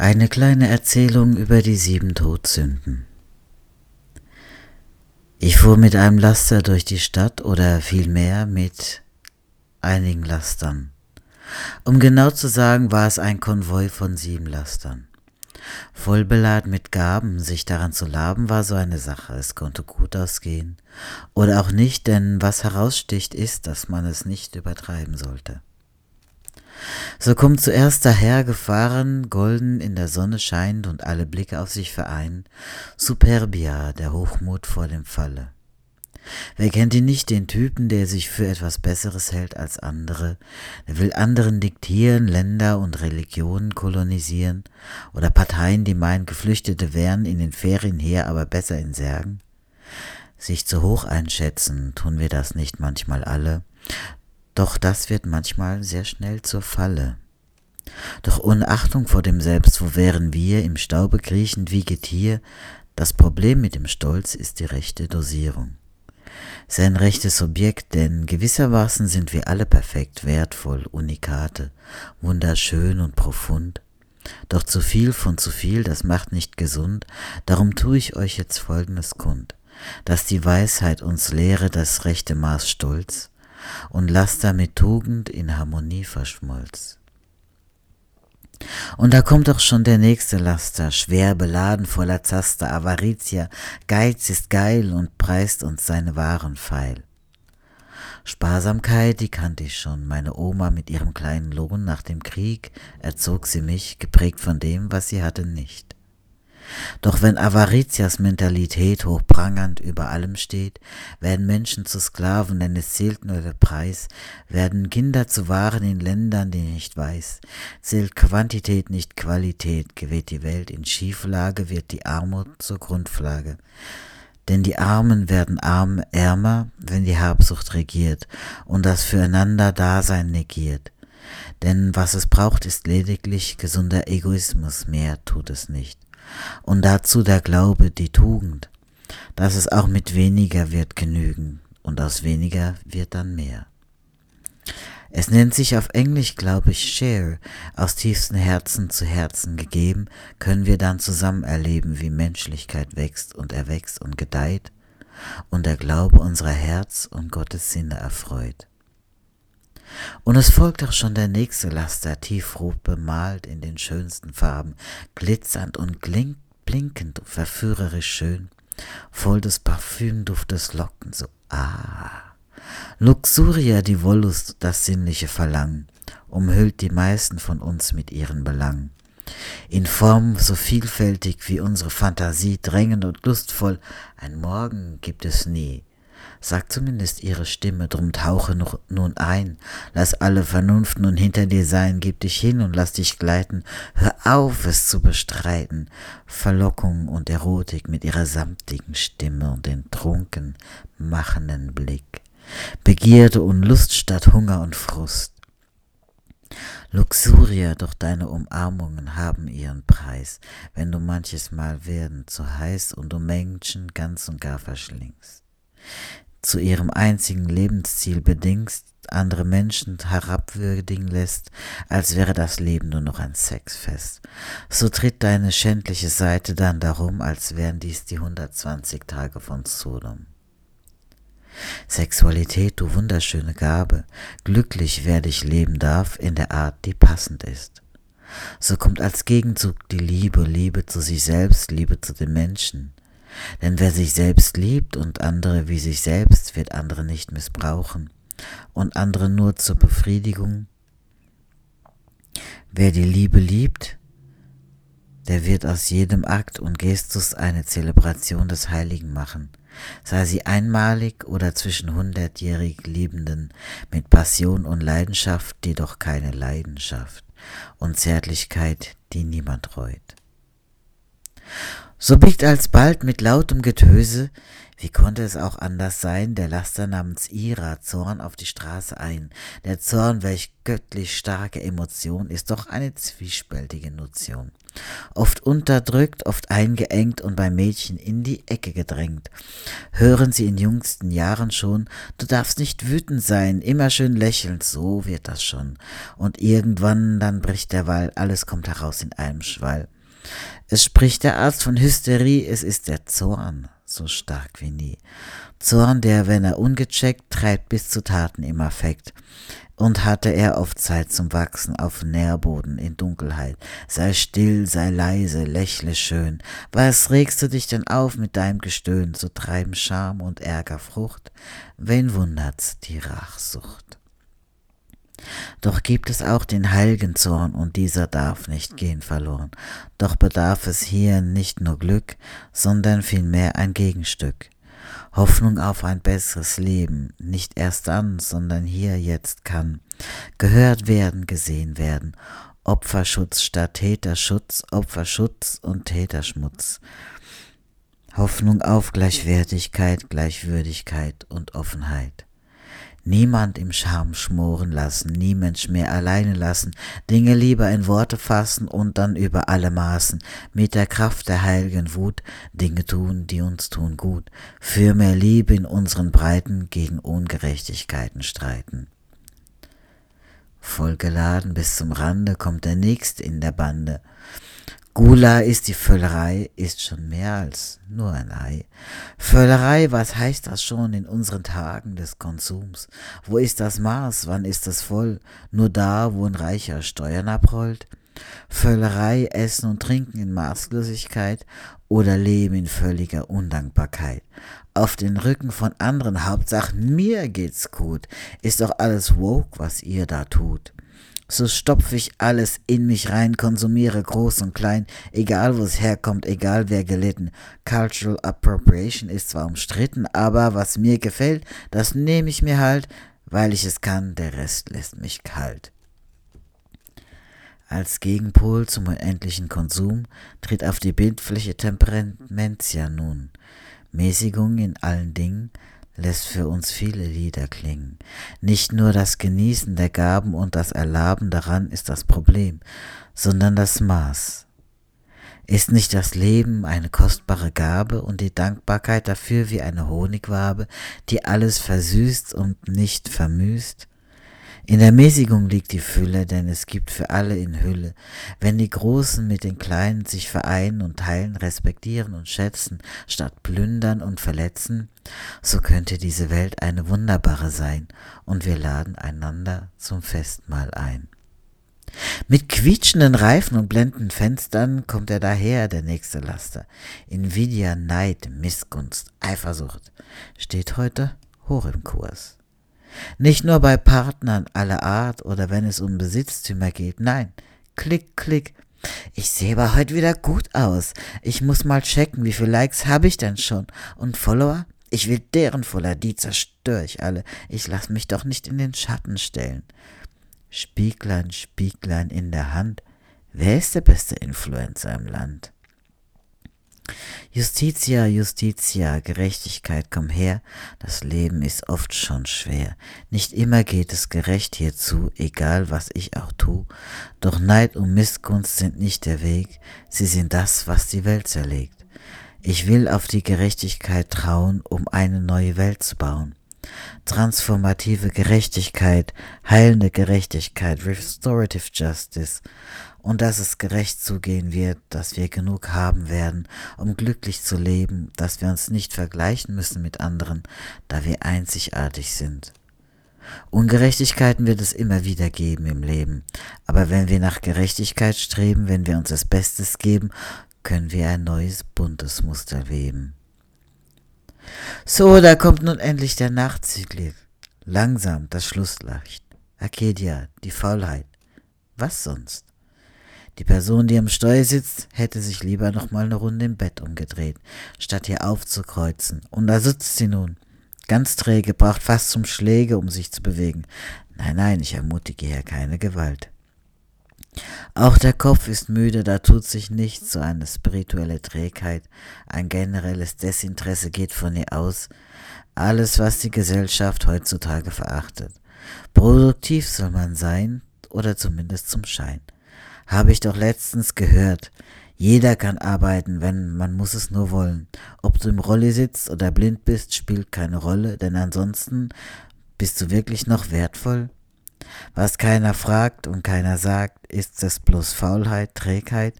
Eine kleine Erzählung über die sieben Todsünden. Ich fuhr mit einem Laster durch die Stadt oder vielmehr mit einigen Lastern. Um genau zu sagen, war es ein Konvoi von sieben Lastern. Voll beladen mit Gaben, sich daran zu laben, war so eine Sache. Es konnte gut ausgehen. Oder auch nicht, denn was heraussticht, ist, dass man es nicht übertreiben sollte. So kommt zuerst dahergefahren, golden in der Sonne scheinend und alle Blicke auf sich vereinen, Superbia, der Hochmut vor dem Falle. Wer kennt ihn nicht, den Typen, der sich für etwas Besseres hält als andere, der will anderen diktieren, Länder und Religionen kolonisieren, oder Parteien, die meinen, Geflüchtete wären in den Ferien her, aber besser in Särgen? Sich zu hoch einschätzen, tun wir das nicht manchmal alle, doch das wird manchmal sehr schnell zur Falle. Doch ohne Achtung vor dem Selbst, wo wären wir, im Staube kriechend wie Getier, das Problem mit dem Stolz ist die rechte Dosierung. Sein rechtes Objekt, denn gewissermaßen sind wir alle perfekt, wertvoll, unikate, wunderschön und profund. Doch zu viel von zu viel, das macht nicht gesund, darum tue ich euch jetzt folgendes kund, dass die Weisheit uns lehre das rechte Maß Stolz, und Laster mit Tugend in Harmonie verschmolz. Und da kommt auch schon der nächste Laster, schwer beladen voller Zaster, Avaritia, Geiz ist geil und preist uns seine Waren feil. Sparsamkeit, die kannte ich schon, meine Oma mit ihrem kleinen Lohn nach dem Krieg erzog sie mich, geprägt von dem, was sie hatte, nicht. Doch wenn Avaritias Mentalität hochprangernd über allem steht, werden Menschen zu Sklaven, denn es zählt nur der Preis, werden Kinder zu Waren in Ländern, die nicht weiß, zählt Quantität nicht Qualität, gerät die Welt in Schieflage, wird die Armut zur Grundflagge. Denn die Armen werden arm ärmer, wenn die Habsucht regiert und das Füreinander-Dasein negiert. Denn was es braucht, ist lediglich gesunder Egoismus, mehr tut es nicht und dazu der Glaube, die Tugend, dass es auch mit weniger wird genügen und aus weniger wird dann mehr. Es nennt sich auf Englisch, glaube ich, Share. Aus tiefstem Herzen zu Herzen gegeben, können wir dann zusammen erleben, wie Menschlichkeit wächst und erwächst und gedeiht und der Glaube unserer Herz und Gottes Sinne erfreut. Und es folgt auch schon der nächste Laster, tiefrot bemalt in den schönsten Farben, glitzernd und blinkend und verführerisch schön, voll des Parfümduftes Locken, so ah. Luxuria, die Wollust, das sinnliche Verlangen, umhüllt die meisten von uns mit ihren Belangen. In Form so vielfältig wie unsere Fantasie, drängend und lustvoll, ein Morgen gibt es nie, sagt zumindest ihre Stimme, drum tauche nun ein, lass alle Vernunft nun hinter dir sein, gib dich hin und lass dich gleiten, hör auf, es zu bestreiten, Verlockung und Erotik mit ihrer samtigen Stimme und den trunken machenden Blick, Begierde und Lust statt Hunger und Frust, Luxuria, doch deine Umarmungen haben ihren Preis, wenn du manches Mal werden zu heiß und du Menschen ganz und gar verschlingst zu ihrem einzigen Lebensziel bedingst, andere Menschen herabwürdigen lässt, als wäre das Leben nur noch ein Sexfest. So tritt deine schändliche Seite dann darum, als wären dies die 120 Tage von Sodom. Sexualität, du wunderschöne Gabe, glücklich wer dich leben darf in der Art, die passend ist. So kommt als Gegenzug die Liebe, Liebe zu sich selbst, Liebe zu den Menschen, denn wer sich selbst liebt und andere wie sich selbst, wird andere nicht missbrauchen und andere nur zur Befriedigung. Wer die Liebe liebt, der wird aus jedem Akt und Gestus eine Zelebration des Heiligen machen, sei sie einmalig oder zwischen hundertjährig Liebenden mit Passion und Leidenschaft, die doch keine Leidenschaft und Zärtlichkeit, die niemand reut. So biegt alsbald mit lautem Getöse Wie konnte es auch anders sein? Der Laster namens Ira, Zorn auf die Straße ein. Der Zorn, welch göttlich starke Emotion, ist doch eine zwiespältige Notion. Oft unterdrückt, oft eingeengt und beim Mädchen in die Ecke gedrängt. Hören Sie in jüngsten Jahren schon, du darfst nicht wütend sein, immer schön lächelnd, so wird das schon. Und irgendwann dann bricht der Wall, alles kommt heraus in einem Schwall. Es spricht der Arzt von Hysterie, es ist der Zorn, so stark wie nie. Zorn, der, wenn er ungecheckt, treibt bis zu Taten im Affekt. Und hatte er oft Zeit zum Wachsen auf Nährboden in Dunkelheit. Sei still, sei leise, lächle schön. Was regst du dich denn auf mit deinem Gestöhn? So treiben Scham und Ärger Frucht. Wen wundert's, die Rachsucht? Doch gibt es auch den heiligen Zorn, und dieser darf nicht gehen verloren. Doch bedarf es hier nicht nur Glück, sondern vielmehr ein Gegenstück. Hoffnung auf ein besseres Leben, nicht erst dann, sondern hier jetzt kann, gehört werden, gesehen werden, Opferschutz statt Täterschutz, Opferschutz und Täterschmutz. Hoffnung auf Gleichwertigkeit, Gleichwürdigkeit und Offenheit. Niemand im Scham schmoren lassen, nie Mensch mehr alleine lassen, Dinge lieber in Worte fassen und dann über alle Maßen mit der Kraft der heiligen Wut Dinge tun, die uns tun gut, für mehr Liebe in unseren Breiten gegen Ungerechtigkeiten streiten. Vollgeladen bis zum Rande kommt der Nächste in der Bande, Gula ist die Völlerei, ist schon mehr als nur ein Ei. Völlerei, was heißt das schon in unseren Tagen des Konsums? Wo ist das Maß, wann ist es voll? Nur da, wo ein Reicher Steuern abrollt? Völlerei, Essen und Trinken in Maßlosigkeit oder Leben in völliger Undankbarkeit. Auf den Rücken von anderen, Hauptsache mir geht's gut, ist doch alles woke, was ihr da tut so stopfe ich alles in mich rein, konsumiere groß und klein, egal wo es herkommt, egal wer gelitten. Cultural Appropriation ist zwar umstritten, aber was mir gefällt, das nehme ich mir halt, weil ich es kann, der Rest lässt mich kalt. Als Gegenpol zum unendlichen Konsum tritt auf die Bildfläche Temperamentia nun. Mäßigung in allen Dingen, lässt für uns viele Lieder klingen. Nicht nur das Genießen der Gaben und das Erlaben daran ist das Problem, sondern das Maß. Ist nicht das Leben eine kostbare Gabe und die Dankbarkeit dafür wie eine Honigwabe, die alles versüßt und nicht vermüßt? In der Mäßigung liegt die Fülle, denn es gibt für alle in Hülle. Wenn die Großen mit den Kleinen sich vereinen und teilen, respektieren und schätzen, statt plündern und verletzen, so könnte diese Welt eine wunderbare sein, und wir laden einander zum Festmahl ein. Mit quietschenden Reifen und blendenden Fenstern kommt er daher, der nächste Laster. Invidia, Neid, Missgunst, Eifersucht steht heute hoch im Kurs. Nicht nur bei Partnern aller Art oder wenn es um Besitztümer geht. Nein, klick, klick. Ich sehe aber heute wieder gut aus. Ich muss mal checken, wie viele Likes habe ich denn schon? Und Follower? Ich will deren Follower, die zerstöre ich alle. Ich lass mich doch nicht in den Schatten stellen. Spieglein, Spieglein in der Hand. Wer ist der beste Influencer im Land? Justitia, Justitia, Gerechtigkeit, komm her, das Leben ist oft schon schwer. Nicht immer geht es gerecht hierzu, egal was ich auch tu. Doch Neid und Missgunst sind nicht der Weg, sie sind das, was die Welt zerlegt. Ich will auf die Gerechtigkeit trauen, um eine neue Welt zu bauen. Transformative Gerechtigkeit, heilende Gerechtigkeit, Restorative Justice und dass es gerecht zugehen wird, dass wir genug haben werden, um glücklich zu leben, dass wir uns nicht vergleichen müssen mit anderen, da wir einzigartig sind. Ungerechtigkeiten wird es immer wieder geben im Leben, aber wenn wir nach Gerechtigkeit streben, wenn wir uns das Bestes geben, können wir ein neues buntes Muster weben. So, da kommt nun endlich der Nachzügling. Langsam das Schlusslicht. Arcadia, die Faulheit. Was sonst? Die Person, die am Steuer sitzt, hätte sich lieber noch mal eine Runde im Bett umgedreht, statt hier aufzukreuzen. Und da sitzt sie nun. Ganz träge, braucht fast zum Schläge, um sich zu bewegen. Nein, nein, ich ermutige hier keine Gewalt. Auch der Kopf ist müde, da tut sich nichts, so eine spirituelle Trägheit, ein generelles Desinteresse geht von ihr aus, alles, was die Gesellschaft heutzutage verachtet. Produktiv soll man sein, oder zumindest zum Schein. Habe ich doch letztens gehört. Jeder kann arbeiten, wenn man muss es nur wollen. Ob du im Rolli sitzt oder blind bist, spielt keine Rolle, denn ansonsten bist du wirklich noch wertvoll? Was keiner fragt und keiner sagt, ist es bloß Faulheit, Trägheit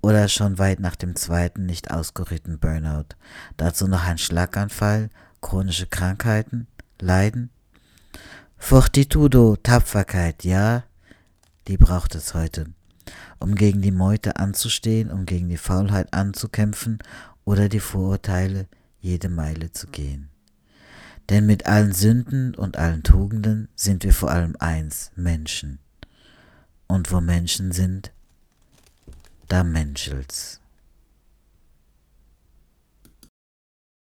oder schon weit nach dem zweiten nicht ausgeritten Burnout? Dazu noch ein Schlaganfall, chronische Krankheiten, Leiden? Fortitudo, Tapferkeit, ja, die braucht es heute, um gegen die Meute anzustehen, um gegen die Faulheit anzukämpfen oder die Vorurteile jede Meile zu gehen. Denn mit allen Sünden und allen Tugenden sind wir vor allem eins, Menschen. Und wo Menschen sind, da menschelt's.